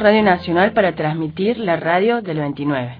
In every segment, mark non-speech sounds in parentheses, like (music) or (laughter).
Radio Nacional para transmitir la radio del 29.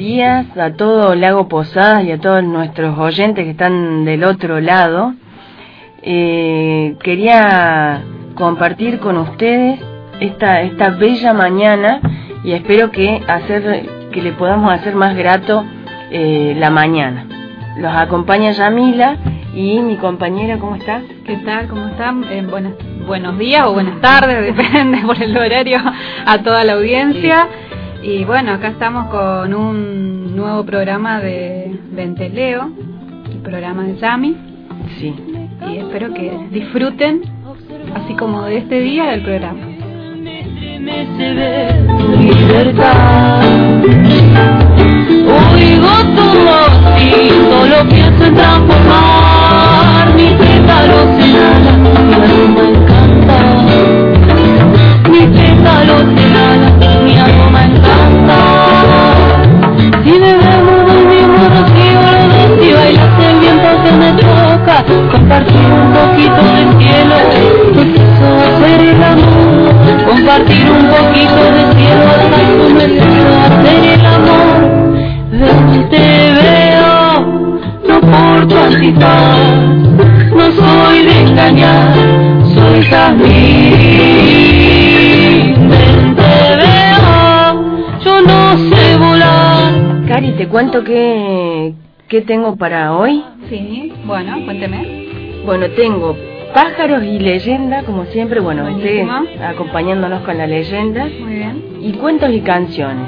A todo Lago Posadas y a todos nuestros oyentes que están del otro lado. Eh, quería compartir con ustedes esta, esta bella mañana y espero que, hacer, que le podamos hacer más grato eh, la mañana. Los acompaña Yamila y mi compañera, ¿cómo está? ¿Qué tal? ¿Cómo están? Eh, buenas, buenos días o buenas tardes, (laughs) depende por el horario, a toda la audiencia. Y bueno, acá estamos con un nuevo programa de, Venteleo, el programa de Yami. Sí. Y espero que disfruten, así como de este día, del programa. libertad. Oigo tu voz y solo pienso en transformar mis pétalos en alas, un poquito del cielo, hacer el amor, compartir un poquito del cielo, hasta a hacer el amor. Te veo, no por tu antifaz, no soy de engañar, soy jazmín. Te veo, yo no sé volar. Cari, te cuento que, que tengo para hoy. Sí, bueno, cuénteme. Bueno, tengo pájaros y leyenda, como siempre, bueno, ustedes acompañándonos con la leyenda, Muy bien. y cuentos y canciones.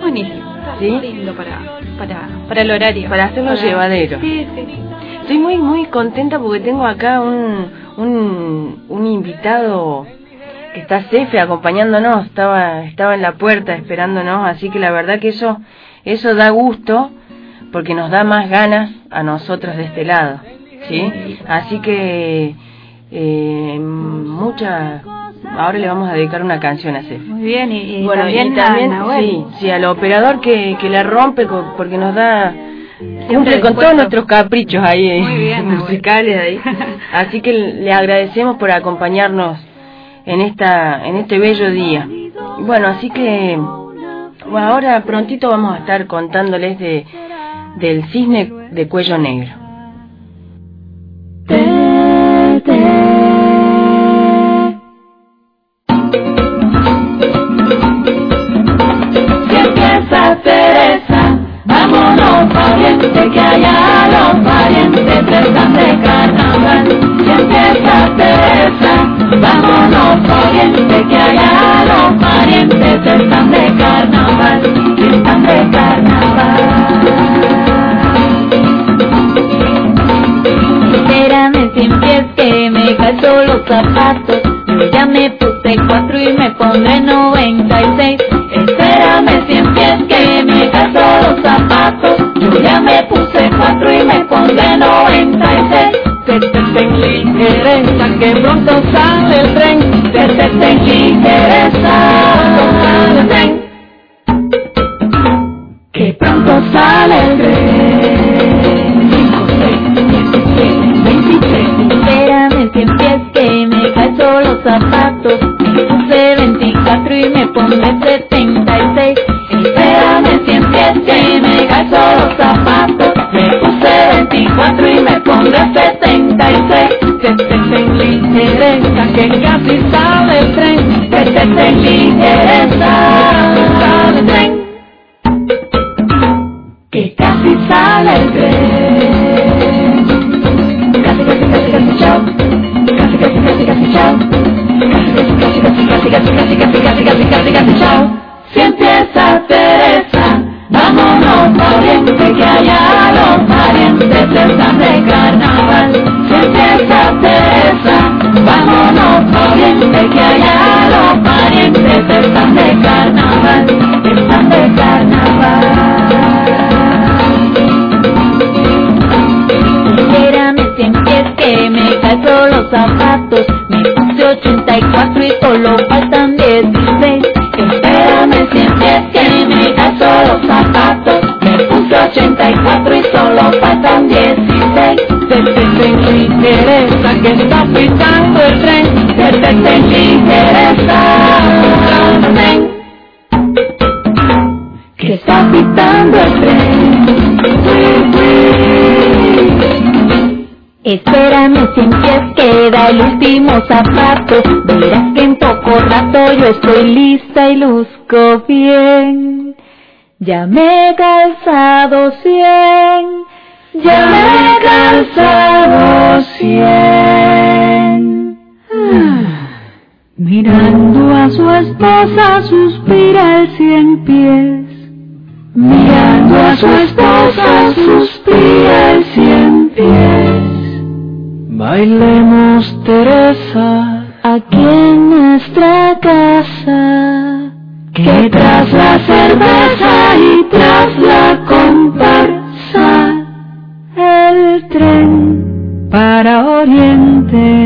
Buenísimo. ¿Sí? lindo para, para, para el horario. Para hacerlo llevadero. Sí, sí. Estoy muy, muy contenta porque tengo acá un, un, un invitado que está Cefe acompañándonos, estaba, estaba en la puerta esperándonos, así que la verdad que eso, eso da gusto porque nos da más ganas a nosotros de este lado, ¿sí? Así que, eh, mucha, ahora le vamos a dedicar una canción a Cefe. Muy bien. Y, y Bueno, también, y también, a sí, sí, al operador que, que la rompe porque nos da, cumple con todos nuestros caprichos ahí, eh, Muy bien, musicales ahí. (laughs) Así que le agradecemos por acompañarnos en esta, en este bello día. Bueno, así que, bueno, ahora prontito vamos a estar contándoles de, del cisne de cuello negro. Zapatos. Yo ya me puse cuatro y me pondré 96. Espérame sin pies que me calzo los zapatos. Yo ya me puse cuatro y me pondré 96. Te te ten ligereza que pronto sale el tren. Te te ten los zapatos. Me puse 84 y solo faltan 16. Espérame cien pies que me calzo los zapatos. Me puse 84 y solo faltan 16. Te te ten ligereza que está pitando el tren. Te te ten el último zapato. Verás que en poco rato yo estoy lista y luzco bien. Ya me he calzado cien. Ya me he calzado cien. Ah, Mirando a su esposa suspira el cien pies. Mirando a su esposa suspira el cien pies. Bailemos Teresa. Aquí en nuestra casa, que tras la cerveza y tras la comparsa, el tren para Oriente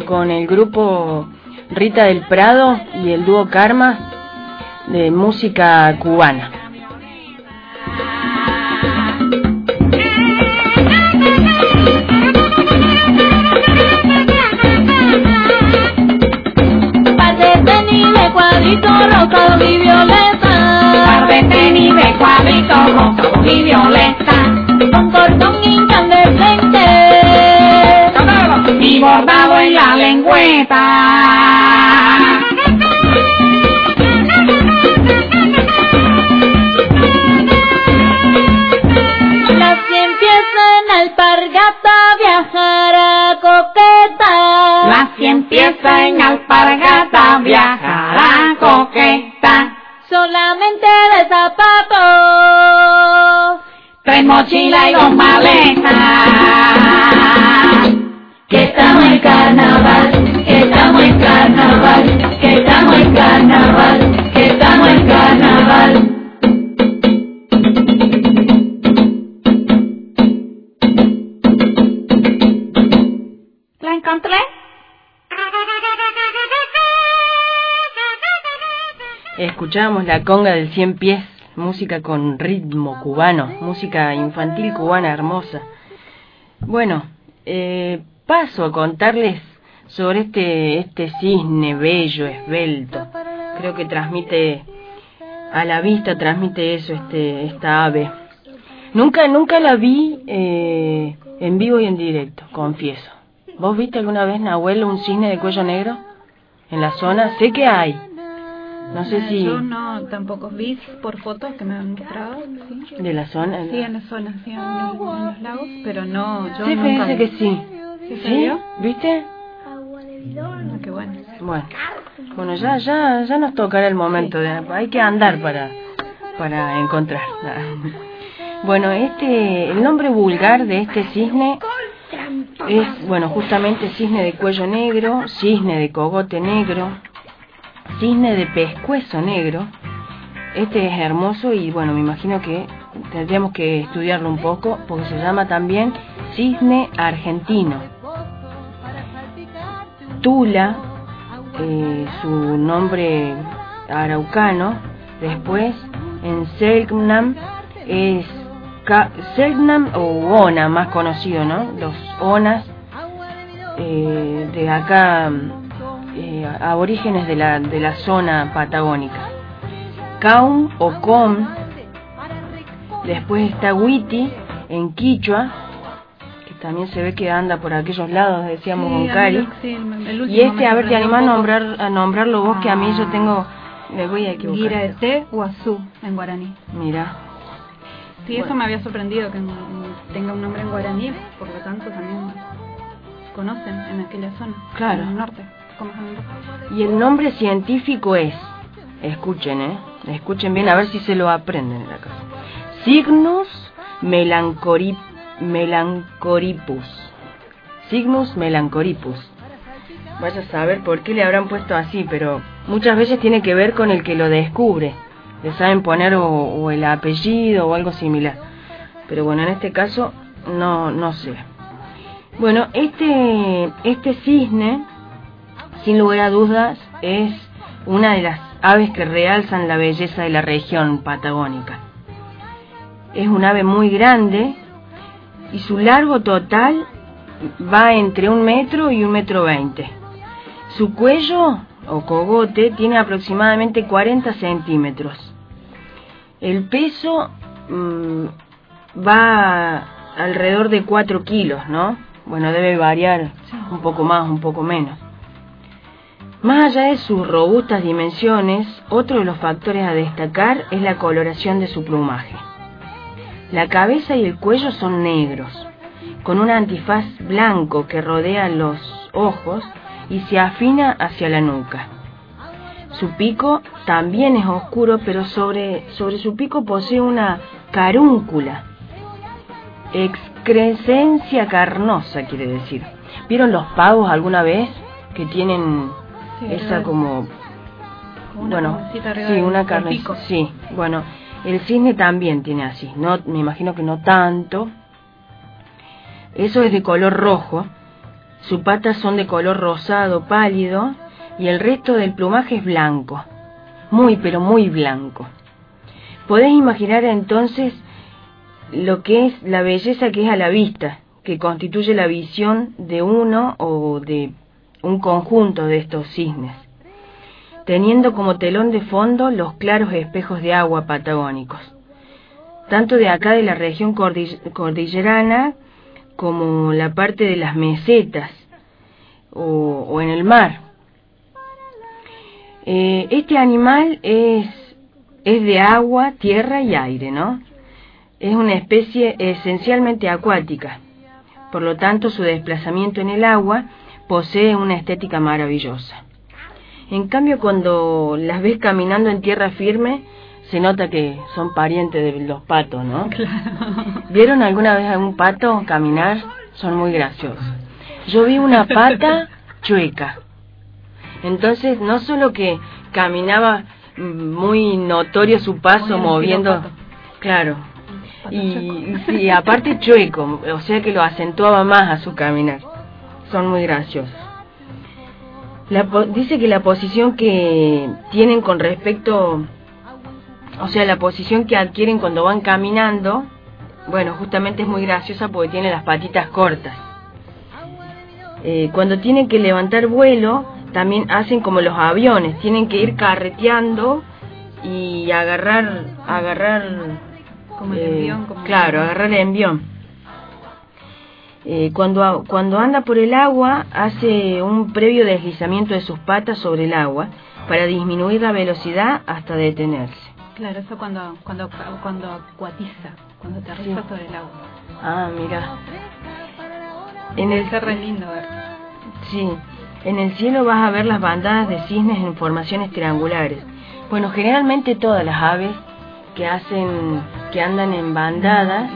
con el grupo Rita del Prado y el dúo Karma de música cubana. Par de tenis de cuadrito rosado y violeta. Par de tenis de cuadrito rosado y violeta. La lengüeta. La cien empieza en alpargata viajará coqueta. La cien empieza en alpargata viajará coqueta. Solamente de zapatos. Tres mochilas y dos maletas. Que estamos en carnaval, que estamos en carnaval, que estamos en carnaval, que estamos en carnaval. ¿La encontré? Escuchábamos la conga del cien pies, música con ritmo cubano, música infantil cubana hermosa. Bueno, eh, paso a contarles sobre este, este cisne bello, esbelto. Creo que transmite, a la vista transmite eso, este, esta ave. Nunca, nunca la vi eh, en vivo y en directo, confieso. ¿Vos viste alguna vez, Nahuel, un cisne de cuello negro en la zona? Sé que hay. No sé si Yo no, tampoco vi por fotos que me han mostrado, sí. de la zona. Sí, en la zona, sí, en, los lagos, pero no, yo Sí, nunca que sí. ¿Sí. ¿Viste? Ah, qué bueno. Bueno, bueno ya, ya, ya nos tocará el momento. De, hay que andar para, para encontrar. (laughs) Bueno, este, el nombre vulgar de este cisne es, bueno, justamente cisne de cuello negro, cisne de cogote negro, cisne de pescuezo negro. Este es hermoso y bueno, me imagino que tendríamos que estudiarlo un poco porque se llama también cisne argentino. Tula, eh, su nombre araucano, después en Selknam es Selknam o Ona, más conocido, ¿no? Los Onas eh, de acá, eh, aborígenes de la, de la zona patagónica. Kaum o Com, después está Witi en Quichua, también se ve que anda por aquellos lados, decíamos con Cari. lo- sí, el- Y este, a ver, te animás a nombrar, a nombrarlo vos, que a mí yo tengo, me voy a equivocar. Guiraete Guazú, en guaraní. Mira, Sí, eso me había sorprendido que tenga un nombre en guaraní, por lo tanto también conocen en aquella zona. Claro. En el norte. ¿Cómo es en el norte? y el nombre científico es, escuchen, eh, escuchen bien a ver si se lo aprenden en la casa. Cygnus melancori, melancoripus. Cygnus melancoripus. Vaya a saber por qué le habrán puesto así, pero muchas veces tiene que ver con el que lo descubre. Le saben poner o, o el apellido o algo similar. Pero bueno, en este caso no, no sé. Bueno, este, este cisne, sin lugar a dudas, es una de las aves que realzan la belleza de la región patagónica. es un ave muy grande y su largo total va entre un metro y un metro veinte. Su cuello o cogote tiene aproximadamente 40 centímetros. El peso mm, va alrededor de 4 kilos, ¿no? Bueno, debe variar un poco más, un poco menos. Más allá de sus robustas dimensiones, otro de los factores a destacar es la coloración de su plumaje. La cabeza y el cuello son negros, con un antifaz blanco que rodea los ojos y se afina hacia la nuca. Su pico también es oscuro, pero sobre, sobre su pico posee una carúncula. Excrescencia carnosa, quiere decir. ¿Vieron los pavos alguna vez? Que tienen esa como... bueno, sí, una carne. Sí, bueno, el cisne también tiene así. No, me imagino que no tanto. Eso es de color rojo. Sus patas son de color rosado pálido y el resto del plumaje es blanco. Muy, pero muy blanco. Podés imaginar entonces lo que es la belleza que es a la vista, que constituye la visión de uno o de un conjunto de estos cisnes, teniendo como telón de fondo los claros espejos de agua patagónicos, tanto de acá de la región cordillerana como la parte de las mesetas o, en el mar. Eh, este animal es, es de agua, tierra y aire, ¿no? Es una especie esencialmente acuática, por lo tanto su desplazamiento en el agua posee una estética maravillosa. En cambio, cuando las ves caminando en tierra firme, se nota que son parientes de los patos, ¿no? (laughs) ¿Vieron alguna vez a un pato caminar? Son muy graciosos. Yo vi una pata (laughs) chueca. Entonces, no solo que caminaba muy notorio su paso moviendo, claro, y, (laughs) y aparte chueco, o sea que lo acentuaba más a su caminar son muy graciosos. Dice que la posición que tienen con respecto, o sea, la posición que adquieren cuando van caminando, bueno, justamente es muy graciosa porque tiene las patitas cortas. Eh, cuando tienen que levantar vuelo, también hacen como los aviones, tienen que ir carreteando y agarrar, agarrar, como el envión, eh, claro, agarrar el envión. Eh, cuando, cuando anda por el agua, hace un previo deslizamiento de sus patas sobre el agua para disminuir la velocidad hasta detenerse. Claro, eso cuando, cuando, cuando acuatiza, cuando aterriza sobre el agua. Ah, mira. En el re lindo ver. Sí, en el cielo vas a ver las bandadas de cisnes en formaciones triangulares. Bueno, generalmente todas las aves que hacen, que andan en bandada,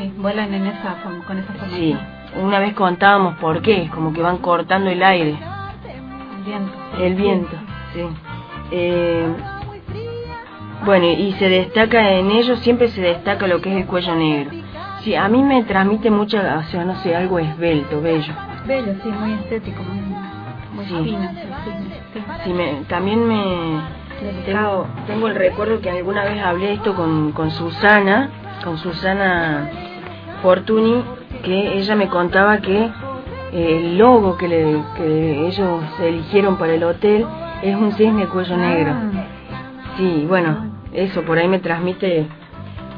sí, vuelan en esa, con esa formación. Sí, una vez contábamos por qué, como que van cortando el aire. El viento. El viento, sí. Eh, bueno, y se destaca en ellos, siempre se destaca lo que es el cuello negro. Sí, a mí me transmite mucha, o sea, no sé, algo esbelto, bello. Bello, sí, muy estético, muy, muy sí. fino. Sí, sí me, también me... Tengo, tengo el recuerdo que alguna vez hablé esto con, con Susana, con Susana Fortuny, que ella me contaba que eh, el logo que, le, que ellos eligieron para el hotel es un cisne cuello ah. negro. Sí, bueno, eso por ahí me transmite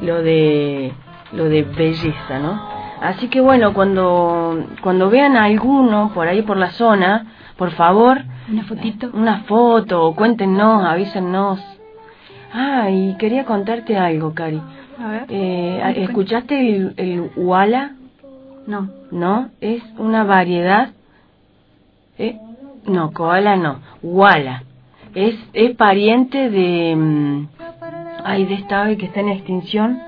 lo de lo de belleza, ¿no? Así que bueno, cuando cuando vean a alguno por ahí por la zona, por favor, una fotito, una foto, cuéntenos, avísennos. Ah, y quería contarte algo, Cari. A ver. Eh, ¿Escuchaste el, el Wala? No. ¿No? Es una variedad. ¿Eh? No, koala no. Wala. Es, es pariente de. Mm, ay, de esta ave que está en extinción.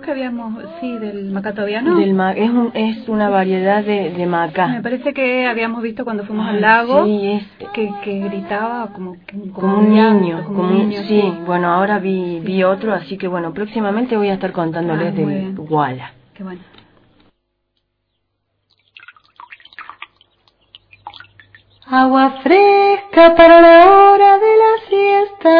Creo que habíamos. Sí, del macatoviano. Del es, un, es una variedad de, de maca. Me parece que habíamos visto cuando fuimos al lago. Sí, es. Que, que gritaba como, como, un niño. Como, un niño, sí. Bueno, ahora vi, vi otro, así que bueno, próximamente voy a estar contándoles ah, del Wala. Qué bueno. Agua fresca para la hora de la siesta.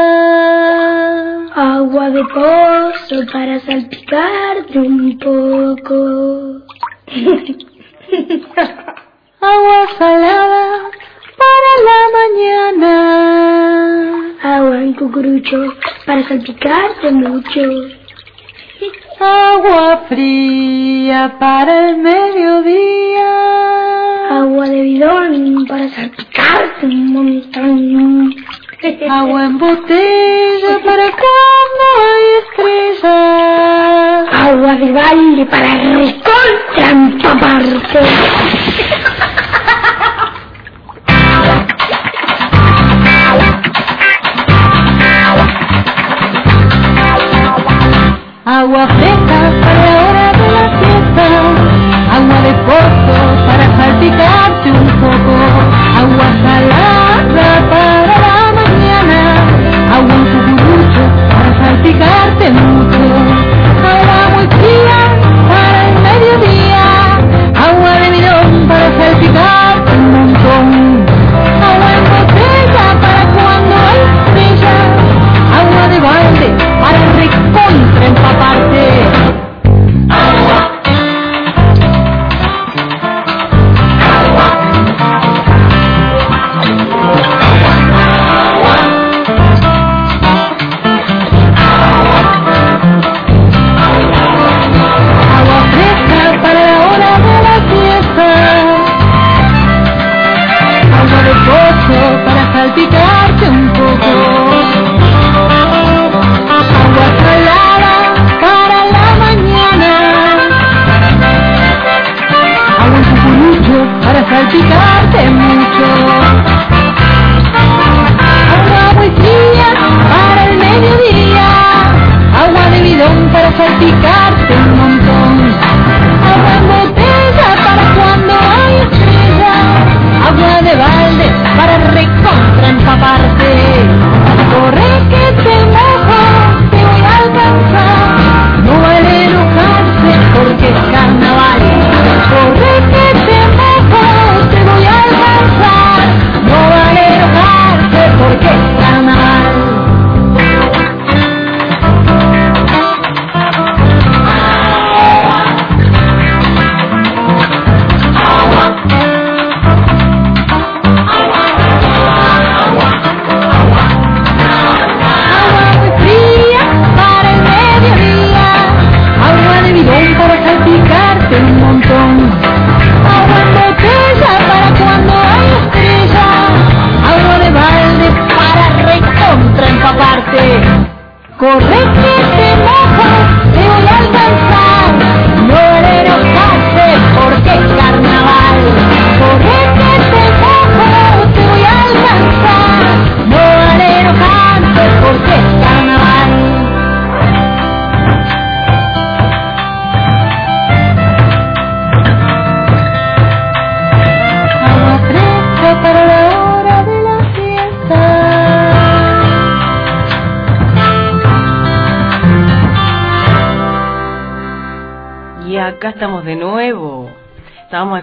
Agua de pozo para salpicarte un poco. (laughs) Agua salada para la mañana. Agua en cucurucho para salpicarte mucho. Agua fría para el mediodía. Agua de bidón para salpicarte un montón. (laughs) Agua en botella para cuando hay estrellas. Agua de balde para recontra empaparte. Agua fresca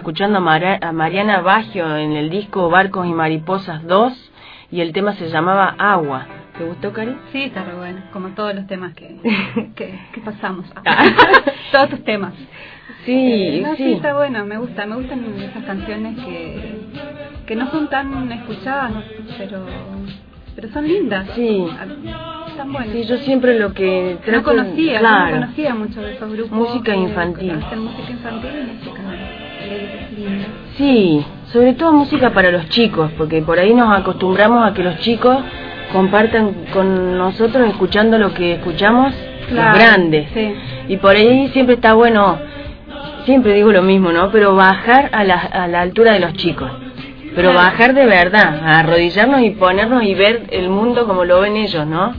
escuchando a, Mara- a Mariana Baggio en el disco Barcos y Mariposas 2 y el tema se llamaba Agua. ¿Te gustó, Cari? Sí, está re bueno, como todos los temas que, (laughs) que, que pasamos. Ah. (laughs) todos tus temas. Sí, Eh, no, sí. sí. está bueno, me gusta, me gustan esas canciones que, que no son tan escuchadas, no- pero pero son lindas. Sí. Están buenas. Sí, yo siempre lo que no trato... conocía, yo claro. no conocía mucho de esos grupos. Música infantil. Que hacen música infantil y música. Sí, sobre todo música para los chicos, porque por ahí nos acostumbramos a que los chicos compartan con nosotros escuchando lo que escuchamos Claro, los grandes. sí. Y por ahí siempre está bueno, siempre digo lo mismo, ¿no? Pero bajar a la, a la altura de los chicos. Pero Claro. bajar de verdad, a arrodillarnos y ponernos y ver el mundo como lo ven ellos, ¿no?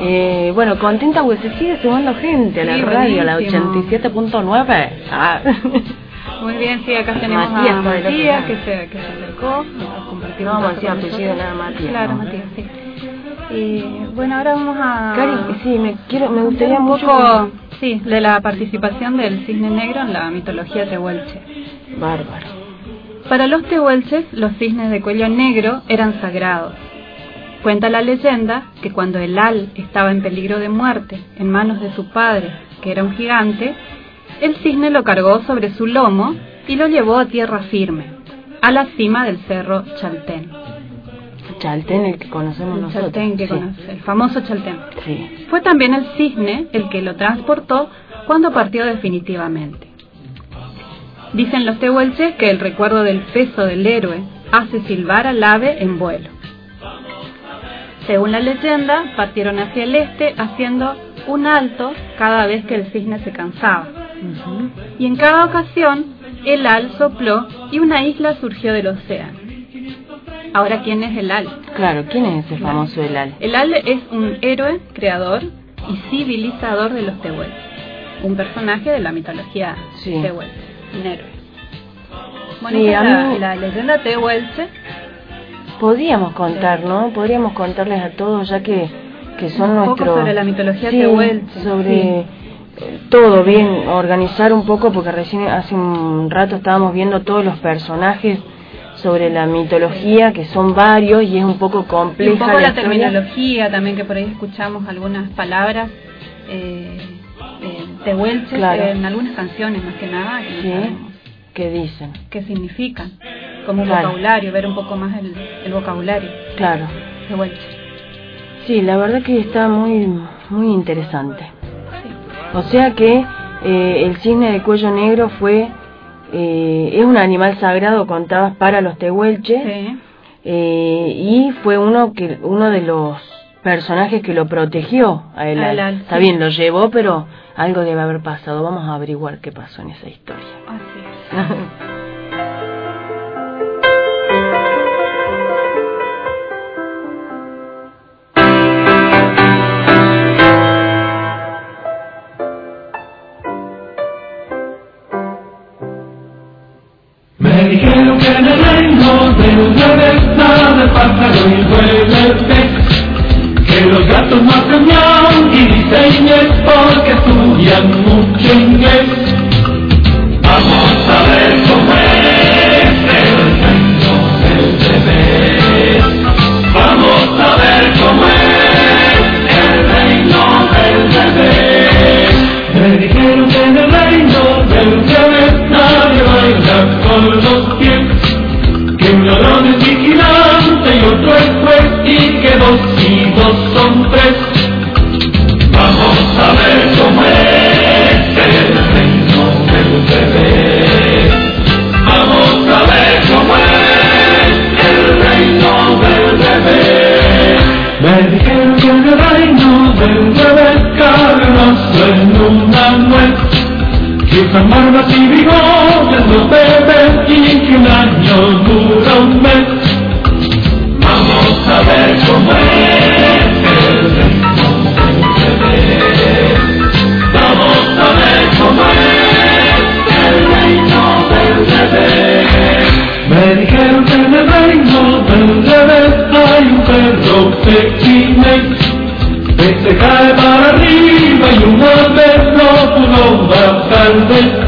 Eh, bueno, contenta porque se sigue sumando gente a la Sí, radio, a la buenísimo. 87.9. Ah. (laughs) Muy bien, sí, acá tenemos Matías, a Matías que se, que se acercó No, Matías, apellido nada Matías, Claro, ¿no? Matías, sí. Y bueno, ahora vamos a... Cari, sí, me quiero, me gustaría un mucho. poco, sí, de la participación del cisne negro en la mitología tehuelche. Bárbaro. Para los tehuelches, los cisnes de cuello negro eran sagrados. Cuenta la leyenda que cuando el Al estaba en peligro de muerte en manos de su padre, que era un gigante, el cisne lo cargó sobre su lomo y lo llevó a tierra firme, a la cima del cerro Chaltén. Chaltén, el que conocemos El nosotros. Chaltén que sí. conoce, el famoso Chaltén. Sí. Fue también el cisne el que lo transportó cuando partió definitivamente. Dicen los tehuelches que el recuerdo del peso del héroe hace silbar al ave en vuelo. Según la leyenda, partieron hacia el este haciendo un alto cada vez que el cisne se cansaba. Y en cada ocasión, el al sopló y una isla surgió del océano. Ahora, ¿quién es el al? Claro, ¿quién es ese famoso Elal? El al es un héroe, creador y civilizador de los tehuelches. Un personaje de la mitología Sí. un héroe. Bueno, Sí, a la, mí- la leyenda tehuelche. Podríamos contar, ¿no? Podríamos contarles a todos, ya que, que son Un poco nuestros... sobre la mitología Sí, tehuelche, sobre todo, bien, organizar un poco, porque recién hace un rato estábamos viendo todos los personajes sobre la mitología, que son varios y es un poco Y compleja un poco la, terminología también, que por ahí escuchamos algunas palabras eh, eh, tehuelches Claro. en algunas canciones, más que nada, que no Sí. sabemos ¿Qué dicen? qué significan. Como Claro. vocabulario, ver un poco más el, el vocabulario Claro. tehuelche. Sí, la verdad que está muy, muy interesante. O sea que eh, el cisne de cuello negro fue eh, es un animal sagrado contabas para los tehuelches Sí. eh, y fue uno que uno de los personajes que lo protegió a él. Está sí. bien, lo llevó, pero algo debe haber pasado. Vamos a averiguar qué pasó en esa historia. Así es. (laughs) pájaro y pez, que los gatos no miau y dicen yes porque estudian mucho bajar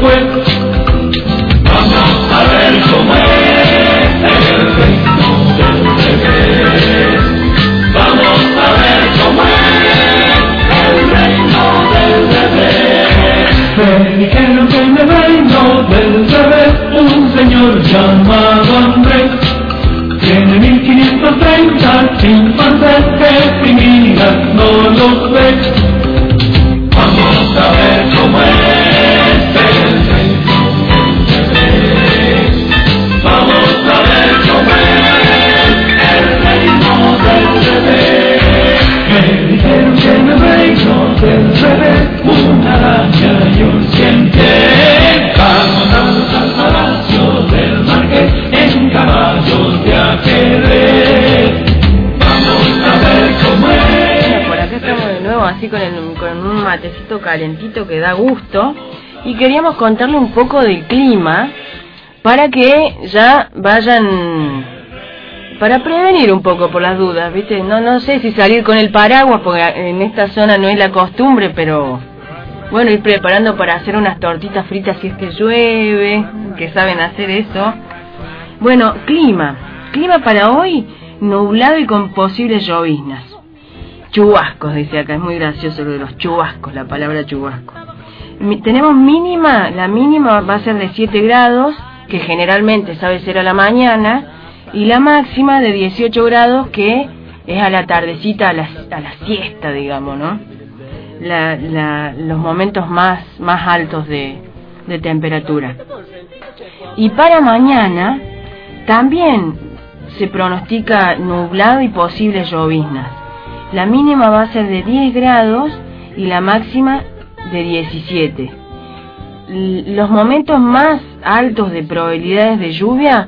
que da gusto y queríamos contarle un poco del clima para que ya vayan para prevenir un poco por las dudas, ¿viste? No no sé si salir con el paraguas porque en esta zona no es la costumbre, pero bueno, ir preparando para hacer unas tortitas fritas si es que llueve, que saben hacer eso. Bueno, clima. Clima para hoy nublado y con posibles lloviznas. Chubascos, dice acá, es muy gracioso lo de los chubascos, la palabra chubasco. Tenemos mínima, la mínima va a ser de 7 grados, que generalmente sabe ser a la mañana, y la máxima de 18 grados, que es a la tardecita, a la, a la siesta, digamos, ¿no? La, la- los momentos más, más altos de, de temperatura. Y para mañana también se pronostica nublado y posibles lloviznas. La mínima va a ser de 10 grados y la máxima de 17. L- Los momentos más altos de probabilidades de lluvia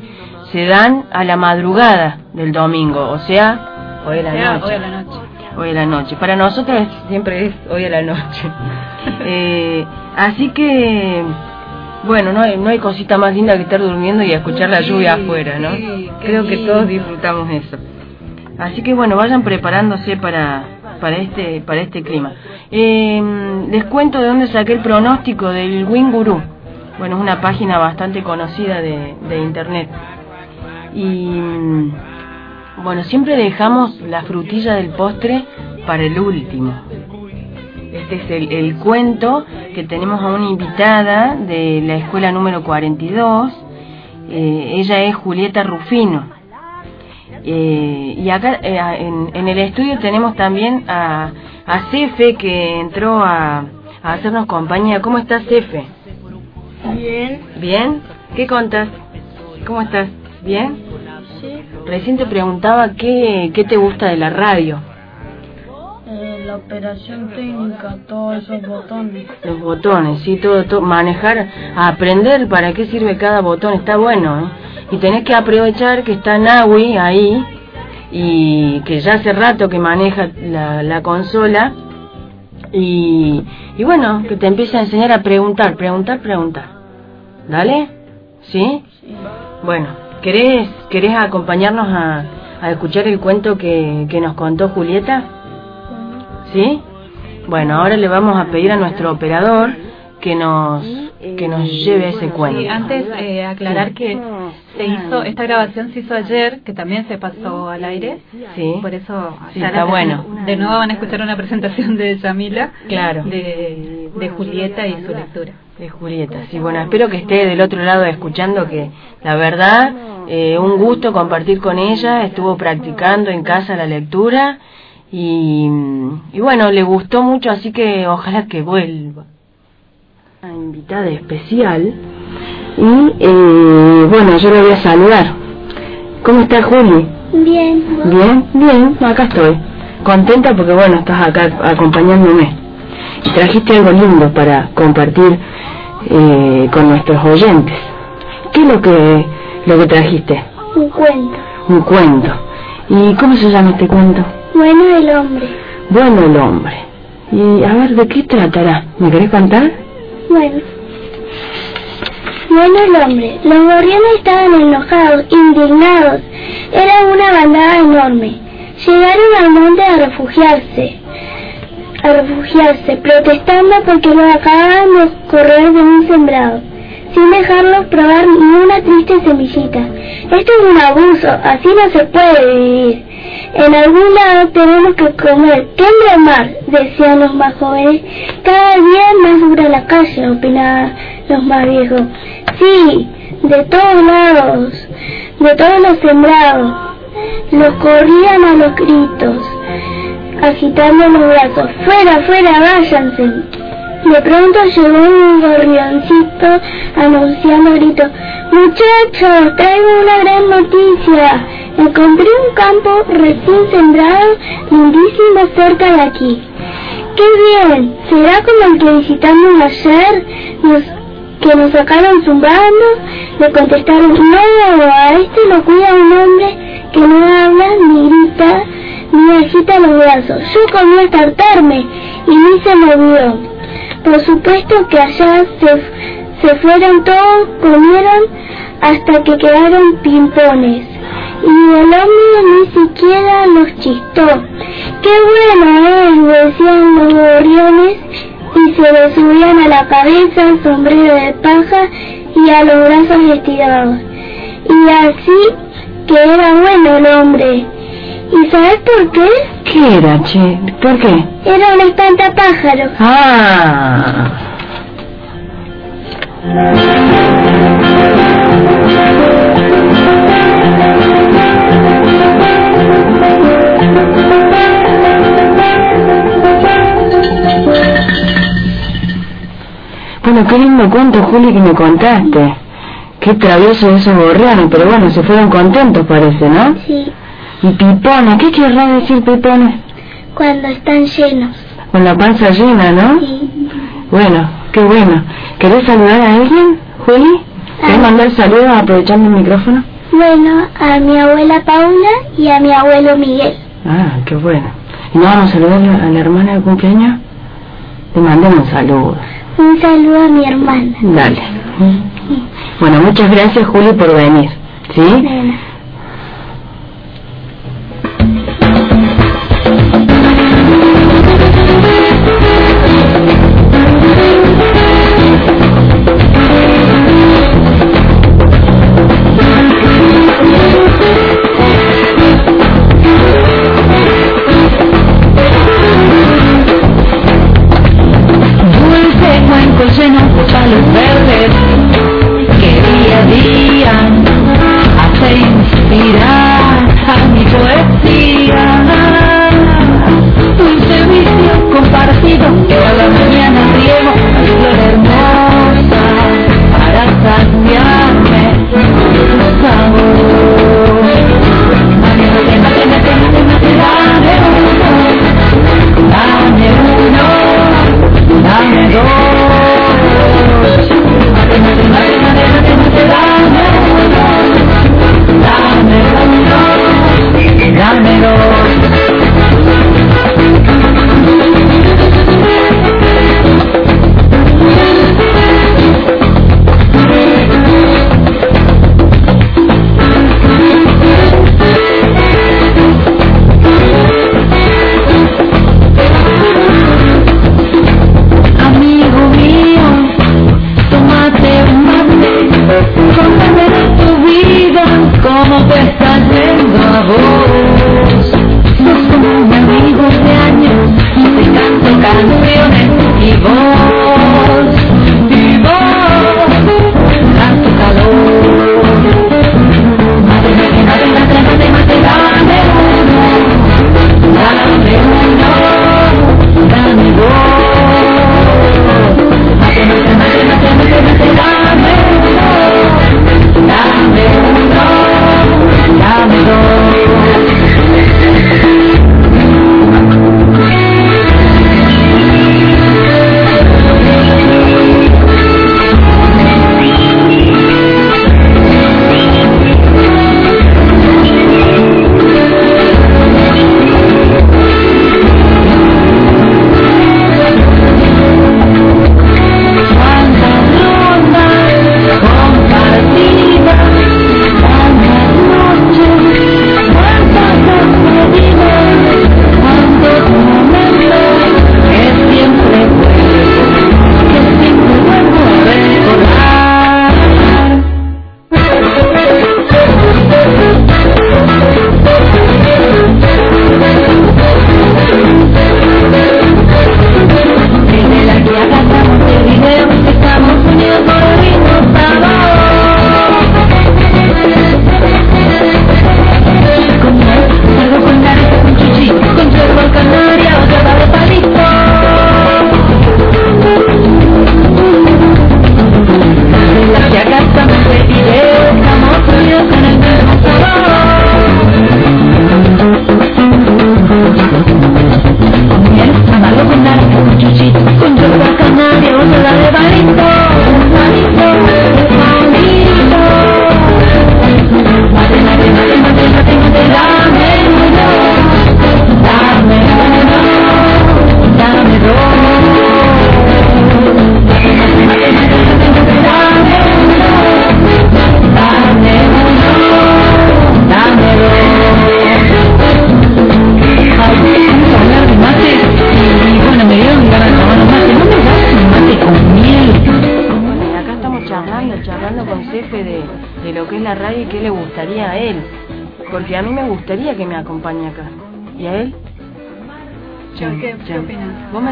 se dan a la madrugada del domingo, o sea, hoy a la noche hoy a la noche. hoy a la noche. Para nosotros siempre es hoy a la noche. (laughs) Eh, así que, bueno, no hay, no hay cosita más linda que estar durmiendo y escuchar la lluvia afuera, ¿no? Creo que todos disfrutamos eso. Así que bueno, vayan preparándose para para este para este clima. Eh, les cuento de dónde saqué el pronóstico del Winguru. Bueno, es una página bastante conocida de, de internet. Y mm, bueno, siempre dejamos la frutilla del postre para el último. Este es el, el cuento que tenemos a una invitada de la escuela número 42. Eh, ella es Julieta Rufino. Eh, y acá eh, en, en el estudio tenemos también a, a Cefe que entró a, a hacernos compañía. ¿Cómo estás, Cefe? Bien, ¿Bien? ¿Qué contas? ¿Cómo estás? ¿Bien? sí. Recién te preguntaba qué, qué te gusta de la radio. Operación técnica, todos esos botones. Los botones, sí, todo, todo, manejar, aprender para qué sirve cada botón, está bueno, ¿eh? Y tenés que aprovechar que está Naui ahí y que ya hace rato que maneja la, la consola y, y bueno, que te empiece a enseñar a preguntar, preguntar, preguntar. ¿Dale? ¿Sí? Sí. Bueno, ¿querés, querés acompañarnos a, a escuchar el cuento que, que nos contó Julieta? ¿Sí? Bueno, ahora le vamos a pedir a nuestro operador que nos que nos lleve ese cuento. Sí, antes eh, aclarar que se hizo esta grabación se hizo ayer, que también se pasó al aire. Sí. Por eso Sí, está la- bueno. De nuevo van a escuchar una presentación de Yamila, Claro. de, de Julieta y su lectura. De Julieta, sí, bueno, espero que esté del otro lado escuchando que la verdad, eh, un gusto compartir con ella, estuvo practicando en casa la lectura y, y bueno, le gustó mucho, así que ojalá que vuelva. Una invitada especial y eh, bueno, yo la voy a saludar. ¿Cómo está Juli? Bien. Bien, bien, acá estoy. Contenta porque bueno, estás acá acompañándome. Y trajiste algo lindo para compartir eh, con nuestros oyentes. ¿Qué es lo que, lo que trajiste? Un cuento. Un cuento. ¿Y cómo se llama este cuento? Bueno el hombre. Bueno el hombre. Y a ver, ¿de qué tratará? ¿Me querés contar? Bueno. Bueno el hombre. Los gorriones estaban enojados, indignados. Era una bandada enorme. Llegaron al monte a refugiarse. A refugiarse, protestando porque los acababan de correr de un sembrado, sin dejarlos probar ni una triste semillita. Esto es un abuso, así no se puede vivir. En algún lado tenemos que comer. ¿Qué mar? decían los más jóvenes. Cada día más dura la calle, opinaban los más viejos. Sí, de todos lados, de todos los sembrados. Los corrían a los gritos, agitando los brazos. Fuera, fuera, váyanse. De pronto llegó un gorrioncito anunciando gritos. Muchachos, traigo una gran noticia. Encontré un campo recién sembrado, lindísimo cerca de aquí. ¡Qué bien! ¿Será como el que visitamos ayer? Nos, que nos sacaron zumbando. Le contestaron, no, a este lo cuida un hombre que no habla, ni grita, ni agita los brazos. Yo comí hasta hartarme y ni se movió. Por supuesto que allá se, se fueron todos, comieron hasta que quedaron pimpones. Y el hombre ni siquiera los chistó. ¡Qué bueno es! decían los gorriones y se le subían a la cabeza el sombrero de paja y a los brazos estirados. Y así que era bueno el hombre. ¿Y sabes por qué? ¿Qué era, che? ¿Por qué? Era un espantapájaro. Ah. Bueno, qué lindo cuento, Juli, que me contaste. Qué travieso esos borreanos, pero bueno, se fueron contentos, parece, ¿no? Sí. ¿Y pipona? ¿Qué querrá decir pipona? Cuando están llenos. Con la panza llena, ¿no? Sí. Bueno, qué bueno. ¿Querés saludar a alguien, Juli? Ah. ¿Querés mandar saludos aprovechando el micrófono? Bueno, a mi abuela Paula y a mi abuelo Miguel. Ah, qué bueno. ¿Y no vamos a saludar a la hermana de cumpleaños? Le mandemos un saludo. Un saludo a mi hermana. Dale. Bueno, muchas gracias, Juli, por venir. ¿Sí?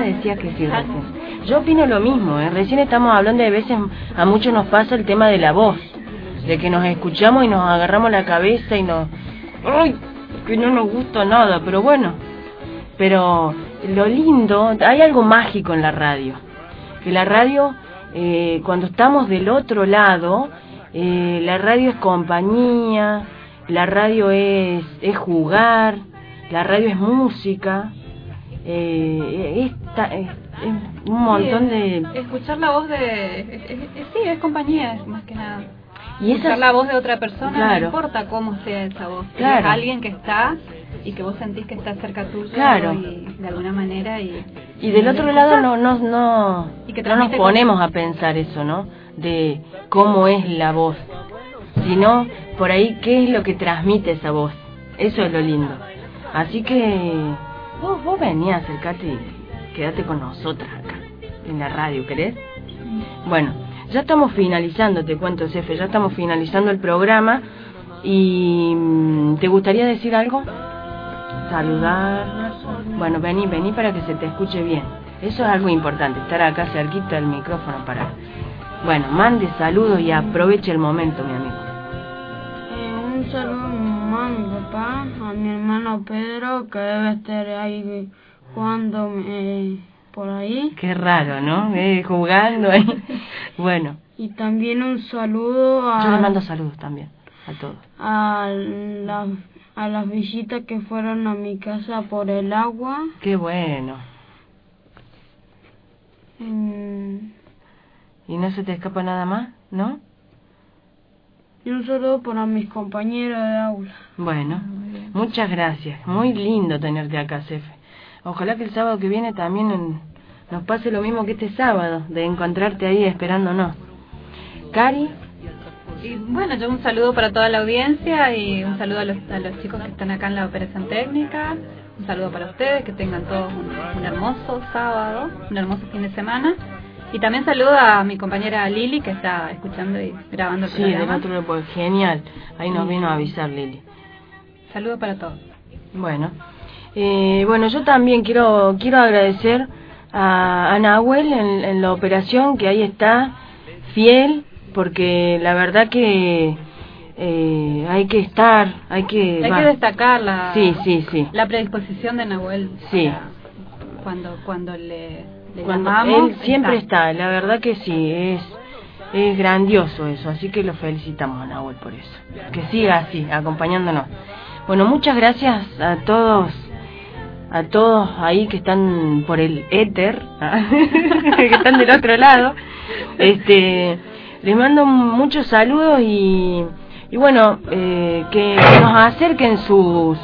Decías que sí recién. Yo opino lo mismo, ¿eh? recién estamos hablando de veces, a muchos nos pasa el tema de la voz, de que nos escuchamos y nos agarramos la cabeza y nos... ¡Ay! Que no nos gusta nada, pero bueno. Pero lo lindo, hay algo mágico en la radio, que la radio, eh, cuando estamos del otro lado, eh, la radio es compañía, la radio es, es jugar, la radio es música, eh, es, ta- es- es un montón Sí, de... es- Escuchar la voz de... es- es- sí, es compañía, más que nada. Y Escuchar esas- la voz de otra persona, Claro. no importa cómo sea esa voz. Si. Es alguien que está y que vos sentís que está cerca tuyo Claro. y de alguna manera y... Y del otro lado no, no, no, Y que no nos ponemos a pensar eso, ¿no? De cómo es la voz, sino por ahí qué es lo que transmite esa voz. Eso es lo lindo. Así que vos, vos vení, acercate y quédate con nosotras acá, en la radio, ¿querés? Bueno, ya estamos finalizando, te cuento, Cefe, ya estamos finalizando el programa y mm, ¿te gustaría decir algo? Saludar. Bueno, vení, vení para que se te escuche bien. Eso es algo importante, estar acá cerquita del micrófono para... Bueno, mande saludos y aproveche el momento, mi amigo. Eh, un saludo mamá, a mi papá, a mi hermano Pedro, que debe estar ahí jugando eh, por ahí. Qué raro, ¿no? Eh, jugando ahí. (laughs) Bueno, Y también un saludo a, yo le mando saludos también a todos. a, las a las visitas que fueron a mi casa por el agua. Qué bueno. Mm, ¿Y no se te escapa nada más? ¿No? Y un saludo para mis compañeros de aula. Bueno, muchas gracias. Muy lindo tenerte acá, Cefe. Ojalá que el sábado que viene también en- nos pase lo mismo que este sábado, de encontrarte ahí esperándonos. Cari, Y bueno, yo un saludo para toda la audiencia y un saludo a los, a los chicos que están acá en la operación técnica. Un saludo para ustedes, que tengan todos un, un hermoso sábado, un hermoso fin de semana. Y también saludo a mi compañera Lili, que está escuchando y grabando el sí, del otro lado, genial. Ahí nos vino a avisar Lili. Saludo para todos. Bueno, eh, bueno, yo también quiero quiero agradecer a, a Nahuel en, en la operación que ahí está fiel, porque la verdad que eh, hay que estar, hay que Hay va. que destacar la, Sí, sí, sí. la predisposición de Nahuel. Sí. para Cuando, cuando le, le Cuando él siempre está. la verdad que sí, es es grandioso eso, así que lo felicitamos a Nahuel por eso. Que siga así, acompañándonos. Bueno, muchas gracias a todos a todos ahí que están por el éter, (laughs) que están del otro lado. Este, les mando muchos saludos y, y bueno, eh, que, que nos acerquen sus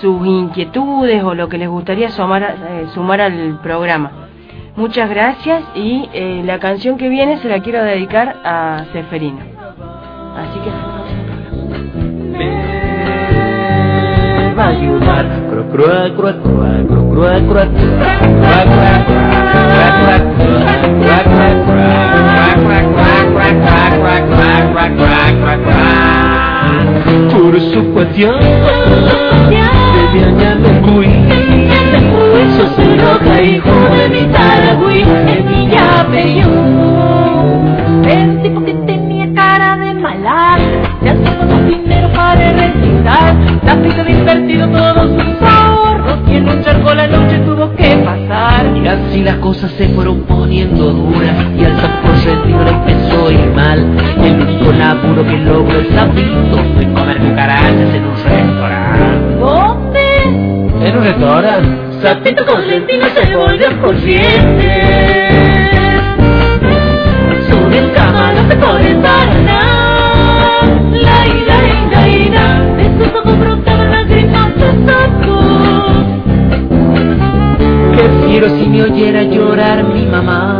sus inquietudes o lo que les gustaría sumar, eh, sumar al programa. Muchas gracias y eh, la canción que viene se la quiero dedicar a Seferino. Así que... Me va a ayudar, por su cuestión, eso se y en un charco la noche tuvo que pasar. Y así las cosas se fueron poniendo duras y al por sentido le empezó a ir mal. El único laburo que logró el sapito fue comer cucarachas en un restaurante. ¿Dónde? En un restaurante. Sapito con lentino se volvió corriente. Sube en cama, no se pone para nada. La ira, ira, ira, de sus ojos brotaban lágrimas de ojos. Prefiero si me oyera llorar mi mamá.